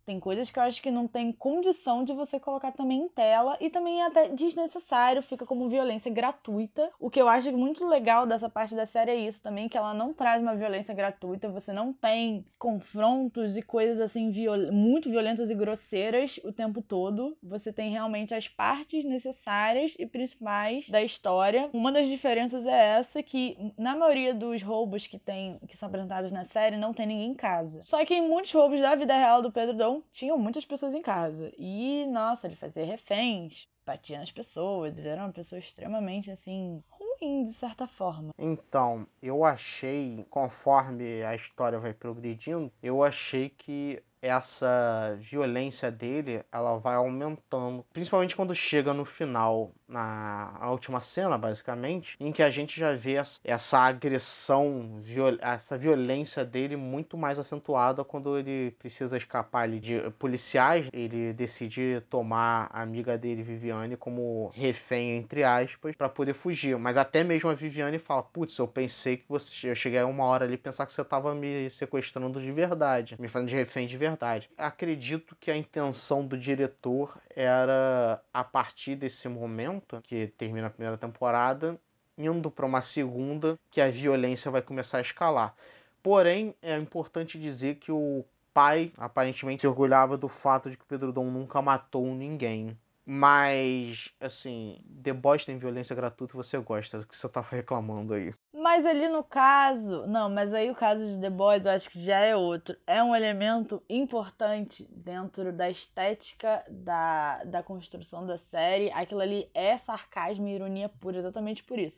tem coisas que eu acho que não tem condição de você colocar também em tela e também é até desnecessário, fica como violência gratuita. O que eu acho muito legal dessa parte da série é isso também, que ela não traz uma violência gratuita, você não tem confrontos e coisas assim viol muito violentas e grosseiras o tempo todo. Você tem realmente as partes necessárias e principais da história. Uma das diferenças é essa que na maioria dos roubos que tem que são apresentados na série não tem ninguém em casa. Só que em muitos roubos da vida real do Pedro Dom tinham muitas pessoas em casa. E, nossa, ele fazia reféns, batia nas pessoas, ele era uma pessoa extremamente, assim, ruim, de certa forma. Então, eu achei, conforme a história vai progredindo, eu achei que essa violência dele, ela vai aumentando, principalmente quando chega no final, na última cena, basicamente, em que a gente já vê essa agressão, essa violência dele muito mais acentuada quando ele precisa escapar ali de policiais, ele decide tomar a amiga dele, Viviane, como refém, entre aspas, para poder fugir, mas até mesmo a Viviane fala, putz, eu pensei que você, eu cheguei uma hora ali pensar que você tava me sequestrando de verdade, me fazendo de refém de verdade verdade. Acredito que a intenção do diretor era, a partir desse momento, que termina a primeira temporada, indo para uma segunda, que a violência vai começar a escalar. Porém, é importante dizer que o pai aparentemente se orgulhava do fato de que o Pedro Dom nunca matou ninguém. Mas, assim, The Boys tem violência gratuita você gosta, do que você tá reclamando aí. Mas ali no caso, não, mas aí o caso de The Boys eu acho que já é outro. É um elemento importante dentro da estética da, da construção da série. Aquilo ali é sarcasmo e ironia pura, exatamente por isso.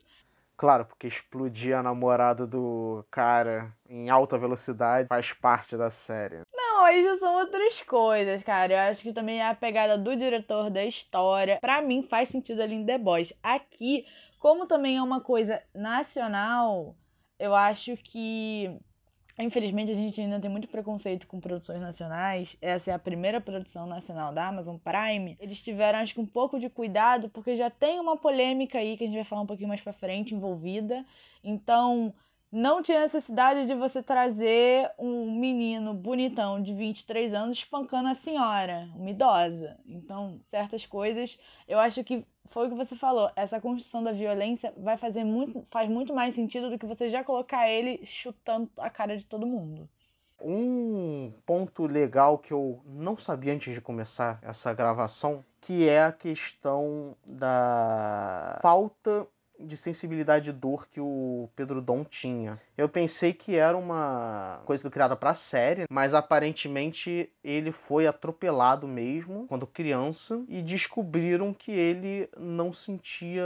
Claro, porque explodir a namorada do cara em alta velocidade faz parte da série. Não, aí já são outras coisas, cara. Eu acho que também é a pegada do diretor da história. Para mim faz sentido ali em The Boys. Aqui, como também é uma coisa nacional, eu acho que Infelizmente, a gente ainda tem muito preconceito com produções nacionais. Essa é a primeira produção nacional da Amazon Prime. Eles tiveram, acho que, um pouco de cuidado, porque já tem uma polêmica aí que a gente vai falar um pouquinho mais pra frente envolvida. Então, não tinha necessidade de você trazer um menino bonitão de 23 anos espancando a senhora, uma idosa. Então, certas coisas, eu acho que foi o que você falou, essa construção da violência vai fazer muito, faz muito mais sentido do que você já colocar ele chutando a cara de todo mundo. Um ponto legal que eu não sabia antes de começar essa gravação, que é a questão da falta de sensibilidade de dor que o Pedro Dom tinha. Eu pensei que era uma coisa criada para série, mas aparentemente ele foi atropelado mesmo quando criança e descobriram que ele não sentia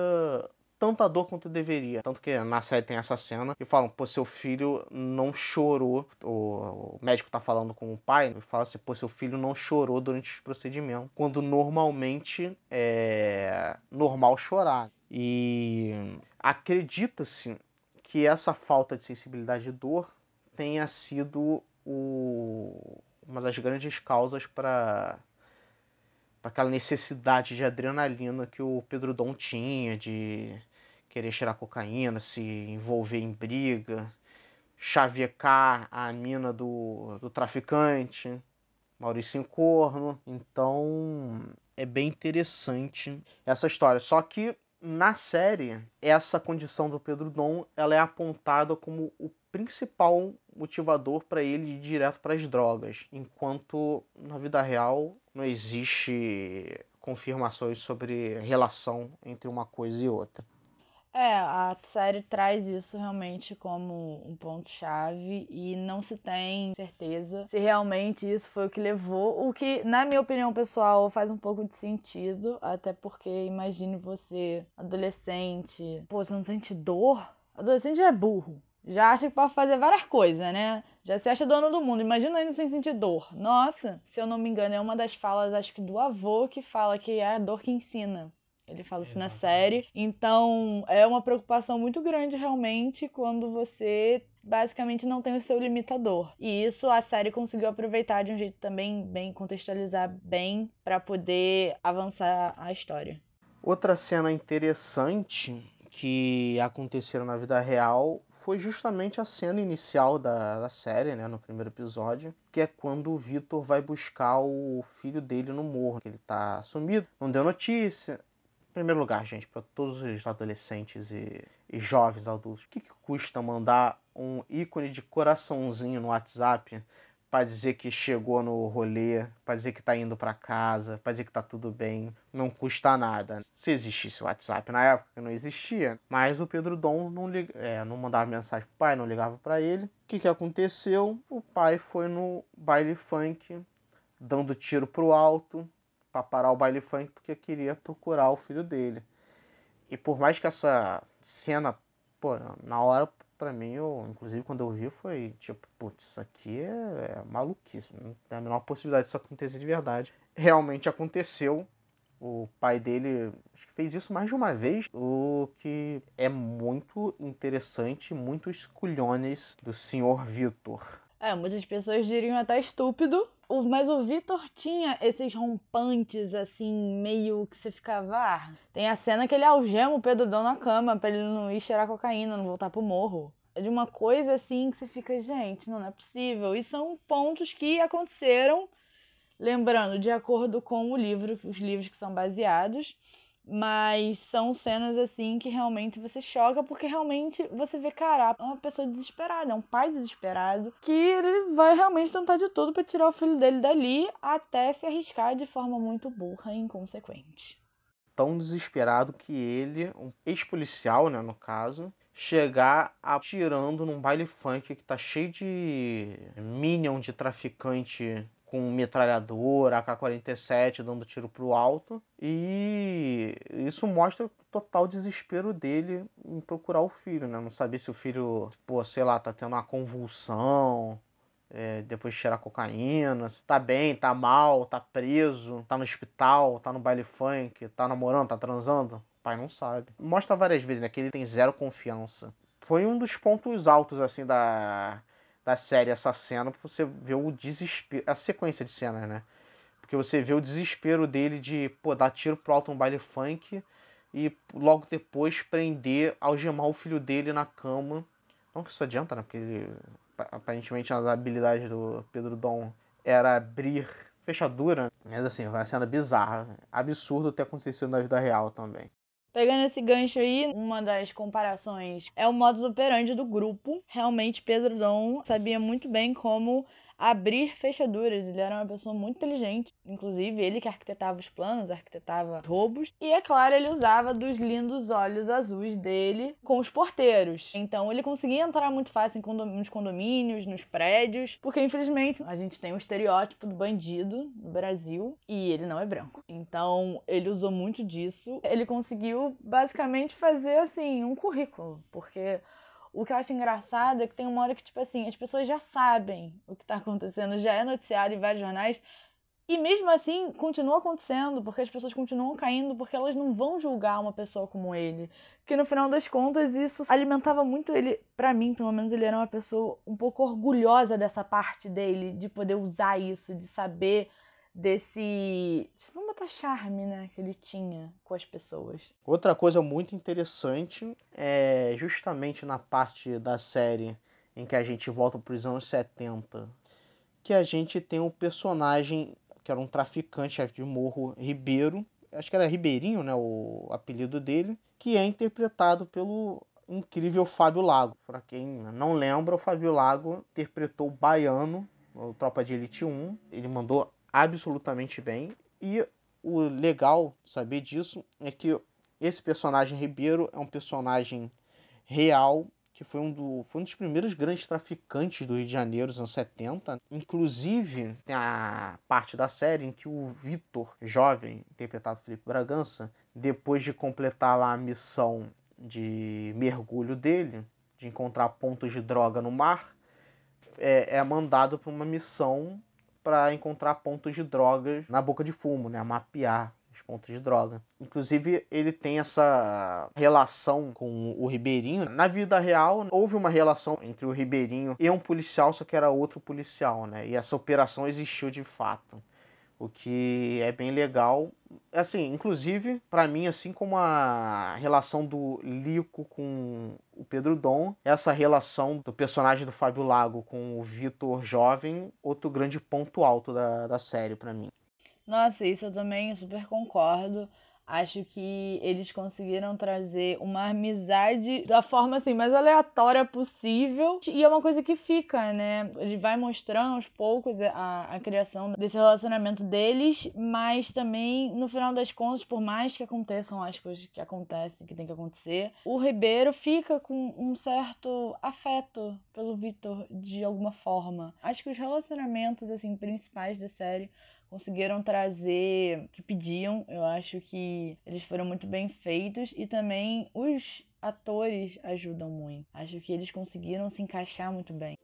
tanta dor quanto deveria. Tanto que na série tem essa cena e falam, pô, seu filho não chorou. O médico tá falando com o pai e fala assim, pô, seu filho não chorou durante os procedimentos. Quando normalmente é normal chorar. E acredita-se que essa falta de sensibilidade de dor tenha sido o, uma das grandes causas para aquela necessidade de adrenalina que o Pedro Dom tinha, de querer cheirar cocaína, se envolver em briga, chavecar a mina do, do traficante, Maurício Corno. Então é bem interessante essa história. Só que na série, essa condição do Pedro Dom ela é apontada como o principal motivador para ele ir direto para as drogas, enquanto na vida real não existe confirmações sobre relação entre uma coisa e outra. É, a série traz isso realmente como um ponto-chave e não se tem certeza se realmente isso foi o que levou. O que, na minha opinião pessoal, faz um pouco de sentido, até porque imagine você, adolescente, pô, você não sente dor? Adolescente já é burro. Já acha que pode fazer várias coisas, né? Já se acha dono do mundo. Imagina ainda sem sentir dor. Nossa, se eu não me engano, é uma das falas, acho que do avô, que fala que é a dor que ensina. Ele fala isso na série. Então, é uma preocupação muito grande realmente quando você basicamente não tem o seu limitador. E isso a série conseguiu aproveitar de um jeito também bem contextualizar bem para poder avançar a história. Outra cena interessante que aconteceram na vida real foi justamente a cena inicial da, da série, né, no primeiro episódio, que é quando o Vitor vai buscar o filho dele no morro, que ele tá sumido, não deu notícia, primeiro lugar, gente, para todos os adolescentes e, e jovens adultos, o que, que custa mandar um ícone de coraçãozinho no WhatsApp para dizer que chegou no rolê, para dizer que tá indo para casa, para dizer que tá tudo bem, não custa nada. Se existisse o WhatsApp na época, não existia, mas o Pedro Dom não, lig... é, não mandava mensagem pro pai, não ligava para ele. O que, que aconteceu? O pai foi no baile funk, dando tiro pro alto, para parar o baile funk porque queria procurar o filho dele. E por mais que essa cena, pô, na hora para mim, eu, inclusive quando eu vi, foi tipo, putz, isso aqui é, é maluquice, não tem a menor possibilidade disso acontecer de verdade. Realmente aconteceu. O pai dele acho que fez isso mais de uma vez, o que é muito interessante, muito esculhones do senhor Vitor. É, muitas pessoas diriam até estúpido, mas o Vitor tinha esses rompantes, assim, meio que você ficava. Ah, tem a cena que ele algema o Pedro Dão na cama pra ele não ir cheirar cocaína, não voltar pro morro. É de uma coisa assim que você fica, gente, não é possível. E são pontos que aconteceram, lembrando, de acordo com o livro, os livros que são baseados. Mas são cenas assim que realmente você choca, porque realmente você vê, cara, é uma pessoa desesperada, é um pai desesperado, que ele vai realmente tentar de tudo para tirar o filho dele dali, até se arriscar de forma muito burra e inconsequente. Tão desesperado que ele, um ex-policial, né, no caso, chegar atirando num baile funk que tá cheio de minion de traficante com metralhador, AK-47 dando tiro pro alto. E isso mostra o total desespero dele em procurar o filho, né? Não saber se o filho, pô, sei lá, tá tendo uma convulsão, é, depois de cheirar cocaína, se tá bem, tá mal, tá preso, tá no hospital, tá no baile funk, tá namorando, tá transando. O pai não sabe. Mostra várias vezes, né, que ele tem zero confiança. Foi um dos pontos altos, assim, da, da série essa cena, você ver o desespero, a sequência de cenas, né? Porque você vê o desespero dele de, pô, dar tiro pro alto um baile funk e logo depois prender, algemar o filho dele na cama. Não que isso adianta, né? Porque ele, aparentemente a habilidade do Pedro Dom era abrir fechadura. Mas assim, vai sendo bizarra. Absurdo ter acontecido na vida real também. Pegando esse gancho aí, uma das comparações é o modus operandi do grupo. Realmente, Pedro Dom sabia muito bem como abrir fechaduras. Ele era uma pessoa muito inteligente, inclusive ele que arquitetava os planos, arquitetava roubos. E é claro, ele usava dos lindos olhos azuis dele com os porteiros. Então ele conseguia entrar muito fácil nos condomínios, nos prédios, porque infelizmente a gente tem o estereótipo do bandido no Brasil e ele não é branco. Então ele usou muito disso. Ele conseguiu basicamente fazer assim um currículo, porque o que eu acho engraçado é que tem uma hora que, tipo assim, as pessoas já sabem o que está acontecendo, já é noticiado em vários jornais, e mesmo assim continua acontecendo, porque as pessoas continuam caindo, porque elas não vão julgar uma pessoa como ele. Que no final das contas isso alimentava muito ele, para mim, pelo menos ele era uma pessoa um pouco orgulhosa dessa parte dele, de poder usar isso, de saber desse, vamos botar charme, né, que ele tinha com as pessoas. Outra coisa muito interessante é justamente na parte da série em que a gente volta para os anos 70, que a gente tem um personagem que era um traficante chefe de morro Ribeiro, acho que era Ribeirinho, né, o apelido dele, que é interpretado pelo incrível Fábio Lago. Para quem não lembra, o Fábio Lago interpretou o Baiano no Tropa de Elite 1. Ele mandou absolutamente bem. E o legal saber disso é que Esse personagem Ribeiro é um personagem real que foi um, do, foi um dos primeiros grandes traficantes do Rio de Janeiro nos anos 70. Inclusive, tem a parte da série em que o Vitor, jovem, interpretado por Felipe Bragança, depois de completar lá a missão de mergulho dele, de encontrar pontos de droga no mar, é, é mandado para uma missão para encontrar pontos de drogas na boca de fumo, né? Mapear pontos de droga. Inclusive, ele tem essa relação com o Ribeirinho. Na vida real, houve uma relação entre o Ribeirinho e um policial, só que era outro policial, né? E essa operação existiu de fato. O que é bem legal. Assim, inclusive, para mim, assim como a relação do Lico com o Pedro Dom, essa relação do personagem do Fábio Lago com o Vitor Jovem, outro grande ponto alto da, da série para mim. Nossa, isso eu também super concordo. Acho que eles conseguiram trazer uma amizade da forma assim mais aleatória possível. E é uma coisa que fica, né? Ele vai mostrando aos poucos a, a criação desse relacionamento deles, mas também, no final das contas, por mais que aconteçam as coisas que acontecem, que tem que acontecer, o Ribeiro fica com um certo afeto pelo Vitor de alguma forma. Acho que os relacionamentos assim principais da série conseguiram trazer o que pediam. Eu acho que eles foram muito bem feitos e também os atores ajudam muito. Acho que eles conseguiram se encaixar muito bem.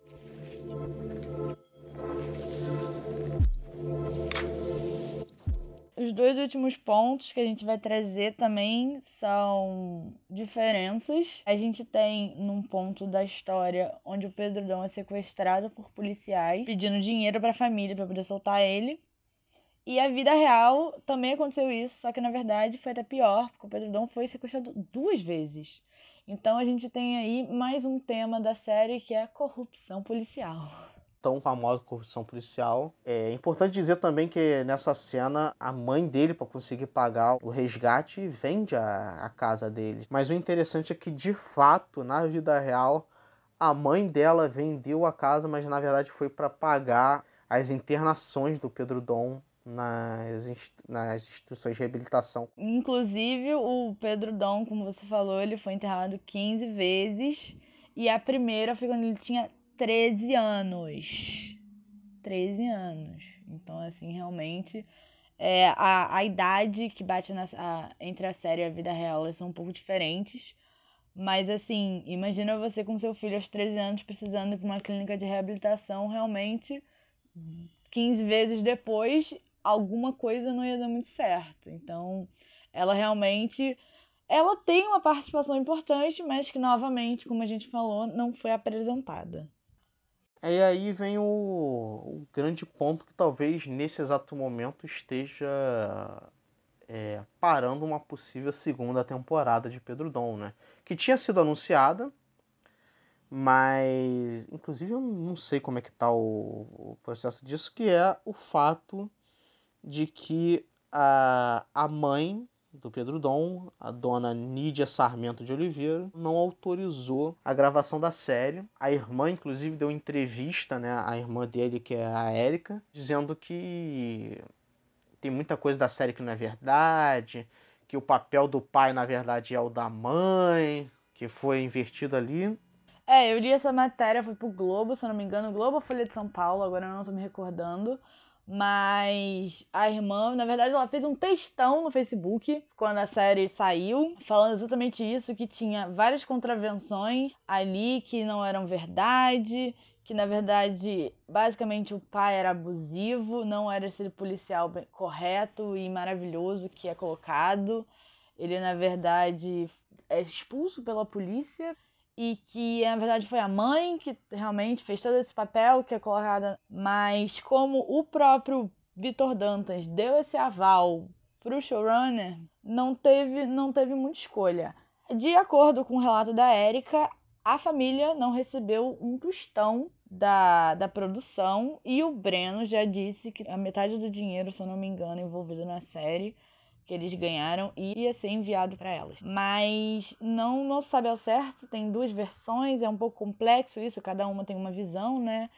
Os dois últimos pontos que a gente vai trazer também são diferenças. A gente tem num ponto da história onde o Pedro Dom é sequestrado por policiais, pedindo dinheiro para a família para poder soltar ele. E a vida real também aconteceu isso, só que na verdade foi até pior, porque o Pedro Dom foi sequestrado duas vezes. Então a gente tem aí mais um tema da série que é a corrupção policial. Tão famosa corrupção policial. É importante dizer também que nessa cena a mãe dele, para conseguir pagar o resgate, vende a, a casa dele. Mas o interessante é que de fato, na vida real, a mãe dela vendeu a casa, mas na verdade foi para pagar as internações do Pedro Dom nas, nas instituições de reabilitação. Inclusive, o Pedro Dom, como você falou, ele foi enterrado 15 vezes. E a primeira foi quando ele tinha 13 anos. 13 anos. Então, assim, realmente. É, a, a idade que bate na, a, entre a série e a vida real são um pouco diferentes. Mas, assim, imagina você com seu filho aos 13 anos precisando ir para uma clínica de reabilitação. Realmente, 15 vezes depois, alguma coisa não ia dar muito certo. Então, ela realmente ela tem uma participação importante, mas que novamente, como a gente falou, não foi apresentada. E aí vem o, o grande ponto que talvez nesse exato momento esteja é, parando uma possível segunda temporada de Pedro Dom, né? Que tinha sido anunciada, mas inclusive eu não sei como é que tá o, o processo disso, que é o fato de que a, a mãe do Pedro Dom, a dona Nídia Sarmento de Oliveira, não autorizou a gravação da série. A irmã, inclusive, deu entrevista, né, a irmã dele, que é a Érica, dizendo que tem muita coisa da série que não é verdade, que o papel do pai, na verdade, é o da mãe, que foi invertido ali. É, eu li essa matéria, foi pro Globo, se eu não me engano, Globo Folha de São Paulo, agora eu não tô me recordando. Mas a irmã, na verdade, ela fez um textão no Facebook quando a série saiu, falando exatamente isso, que tinha várias contravenções ali que não eram verdade, que na verdade, basicamente o pai era abusivo, não era esse policial correto e maravilhoso que é colocado. Ele, na verdade, é expulso pela polícia e que na verdade foi a mãe que realmente fez todo esse papel que é colocada, mas como o próprio Vitor Dantas deu esse aval para o showrunner, não teve, não teve muita escolha. De acordo com o relato da Érica, a família não recebeu um tostão da, da produção e o Breno já disse que a metade do dinheiro, se eu não me engano, envolvido na série que eles ganharam ia ser enviado para elas. Mas não, não sabe ao certo, tem duas versões, é um pouco complexo isso, cada uma tem uma visão, né?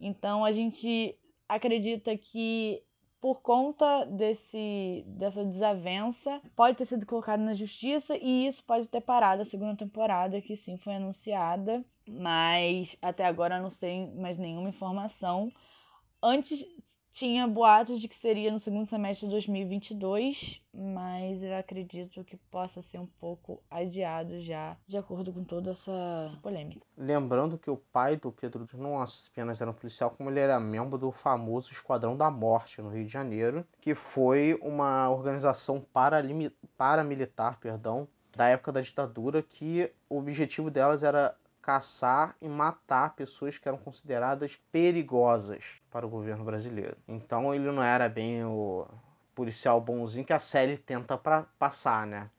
Então a gente acredita que por conta desse, dessa desavença, pode ter sido colocado na justiça e isso pode ter parado a segunda temporada, que sim foi anunciada, mas até agora não tem mais nenhuma informação. Antes tinha boatos de que seria no segundo semestre de 2022, mas eu acredito que possa ser um pouco adiado já, de acordo com toda essa polêmica. Lembrando que o pai do Pedro não apenas era um policial, como ele era membro do famoso Esquadrão da Morte no Rio de Janeiro, que foi uma organização paramilitar, perdão, da época da ditadura, que o objetivo delas era caçar e matar pessoas que eram consideradas perigosas para o governo brasileiro. Então ele não era bem o policial bonzinho que a série tenta pra passar, né?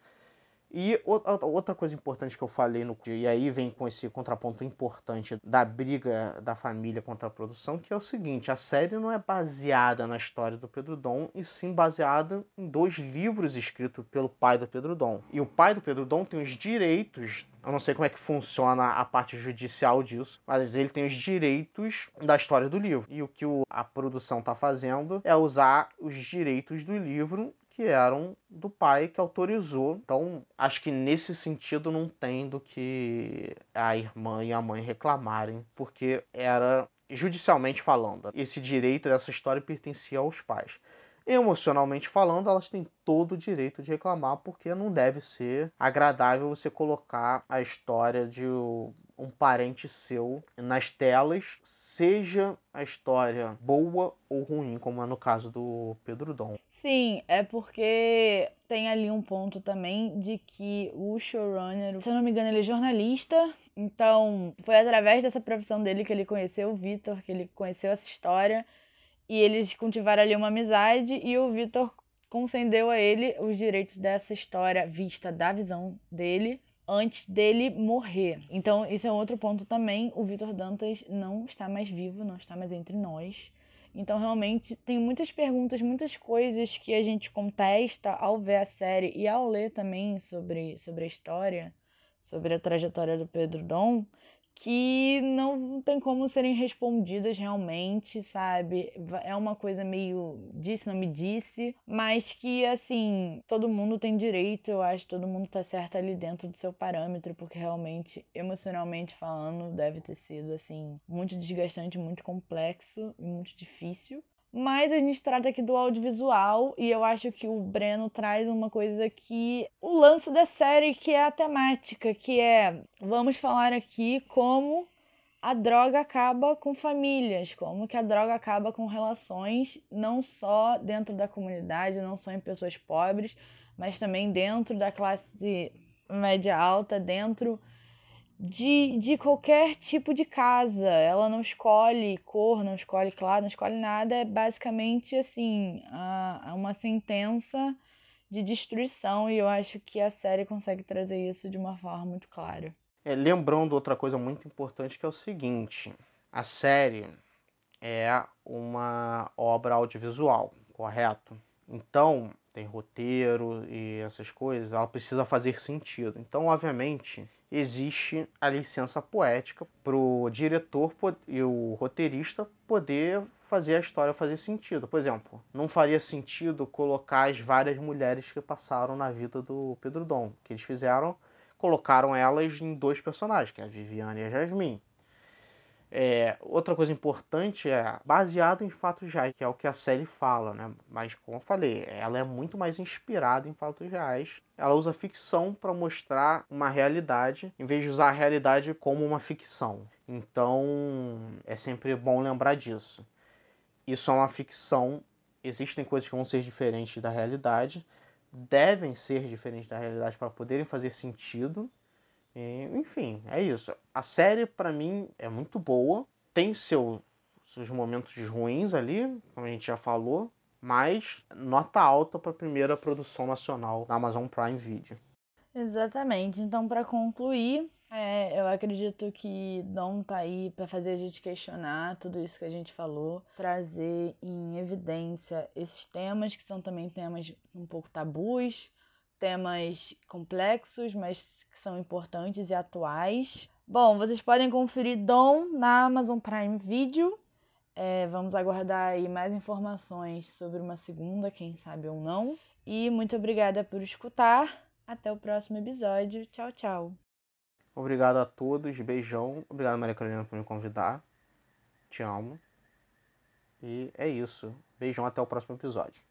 E outra coisa importante que eu falei no e aí vem com esse contraponto importante da briga da família contra a produção, que é o seguinte, a série não é baseada na história do Pedro Dom, e sim baseada em dois livros escritos pelo pai do Pedro Dom. E o pai do Pedro Dom tem os direitos eu não sei como é que funciona a parte judicial disso, mas ele tem os direitos da história do livro. E o que a produção está fazendo é usar os direitos do livro que eram do pai que autorizou. Então, acho que nesse sentido não tem do que a irmã e a mãe reclamarem, porque era judicialmente falando, esse direito dessa história pertencia aos pais. Emocionalmente falando, elas têm todo o direito de reclamar, porque não deve ser agradável você colocar a história de um parente seu nas telas, seja a história boa ou ruim, como é no caso do Pedro Dom. Sim, é porque tem ali um ponto também de que o showrunner, se eu não me engano, ele é jornalista. Então, foi através dessa profissão dele que ele conheceu o Vitor, que ele conheceu essa história. E eles cultivaram ali uma amizade e o Vitor concedeu a ele os direitos dessa história vista da visão dele antes dele morrer. Então, isso é um outro ponto também. O Vitor Dantas não está mais vivo, não está mais entre nós. Então, realmente, tem muitas perguntas, muitas coisas que a gente contesta ao ver a série e ao ler também sobre, sobre a história, sobre a trajetória do Pedro Dom, que não tem como serem respondidas realmente, sabe? É uma coisa meio disse, não me disse, mas que assim, todo mundo tem direito, eu acho, todo mundo tá certo ali dentro do seu parâmetro, porque realmente, emocionalmente falando, deve ter sido assim, muito desgastante, muito complexo e muito difícil. Mas a gente trata aqui do audiovisual e eu acho que o Breno traz uma coisa que o lance da série que é a temática, que é vamos falar aqui como a droga acaba com famílias, como que a droga acaba com relações não só dentro da comunidade, não só em pessoas pobres, mas também dentro da classe média alta, dentro de, de qualquer tipo de casa. Ela não escolhe cor, não escolhe claro, não escolhe nada. É basicamente assim, a, uma sentença de destruição. E eu acho que a série consegue trazer isso de uma forma muito clara. É, lembrando outra coisa muito importante que é o seguinte: a série é uma obra audiovisual, correto? Então, tem roteiro e essas coisas, ela precisa fazer sentido. Então, obviamente, existe a licença poética para o diretor e o roteirista poder fazer a história fazer sentido. Por exemplo, não faria sentido colocar as várias mulheres que passaram na vida do Pedro Dom. O que eles fizeram, colocaram elas em dois personagens, que é a Viviane e a Jasmine. É, outra coisa importante é baseado em fatos reais, que é o que a série fala, né? Mas como eu falei, ela é muito mais inspirada em fatos reais. Ela usa ficção para mostrar uma realidade, em vez de usar a realidade como uma ficção. Então é sempre bom lembrar disso. Isso é uma ficção, existem coisas que vão ser diferentes da realidade, devem ser diferentes da realidade para poderem fazer sentido e, enfim, é isso. A série, para mim, é muito boa. Tem seu, seus momentos ruins ali, como a gente já falou. Mas nota alta para a primeira produção nacional da Amazon Prime Video. Exatamente. Então, para concluir, é, eu acredito que Dom tá aí para fazer a gente questionar tudo isso que a gente falou, trazer em evidência esses temas que são também temas um pouco tabus, temas complexos, mas que são importantes e atuais. Bom, vocês podem conferir Dom na Amazon Prime Video. É, vamos aguardar aí mais informações sobre uma segunda, quem sabe ou não. E muito obrigada por escutar. Até o próximo episódio. Tchau, tchau. Obrigado a todos. Beijão. Obrigado, Maria Carolina, por me convidar. Te amo. E é isso. Beijão até o próximo episódio.